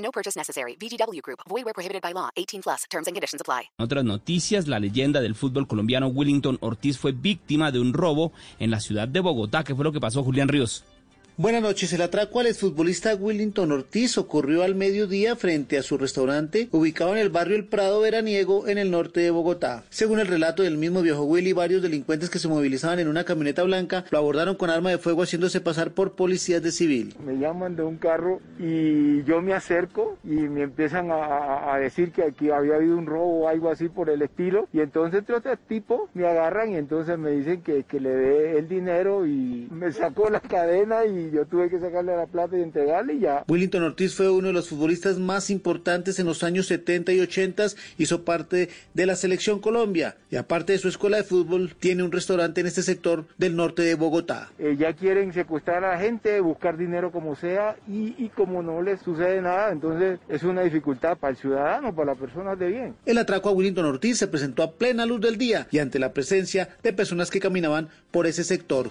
No purchase necessary. VGW Group. Void where prohibited by law. 18 plus. Terms and conditions apply. En otras noticias, la leyenda del fútbol colombiano Willington Ortiz fue víctima de un robo en la ciudad de Bogotá. ¿Qué fue lo que pasó, Julián Ríos? Buenas noches. El atraco al exfutbolista Willington Ortiz ocurrió al mediodía frente a su restaurante ubicado en el barrio El Prado Veraniego en el norte de Bogotá. Según el relato del mismo viejo Willy, varios delincuentes que se movilizaban en una camioneta blanca lo abordaron con arma de fuego haciéndose pasar por policías de civil. Me llaman de un carro y yo me acerco y me empiezan a, a decir que aquí había habido un robo o algo así por el estilo y entonces otros tipos me agarran y entonces me dicen que, que le dé el dinero y me sacó la cadena y yo tuve que sacarle la plata y entregarle y ya. Willington Ortiz fue uno de los futbolistas más importantes en los años 70 y 80, hizo parte de la selección Colombia y aparte de su escuela de fútbol, tiene un restaurante en este sector del norte de Bogotá. Eh, ya quieren secuestrar a la gente, buscar dinero como sea y, y como no les sucede nada, entonces es una dificultad para el ciudadano, para las personas de bien. El atraco a Willington Ortiz se presentó a plena luz del día y ante la presencia de personas que caminaban por ese sector.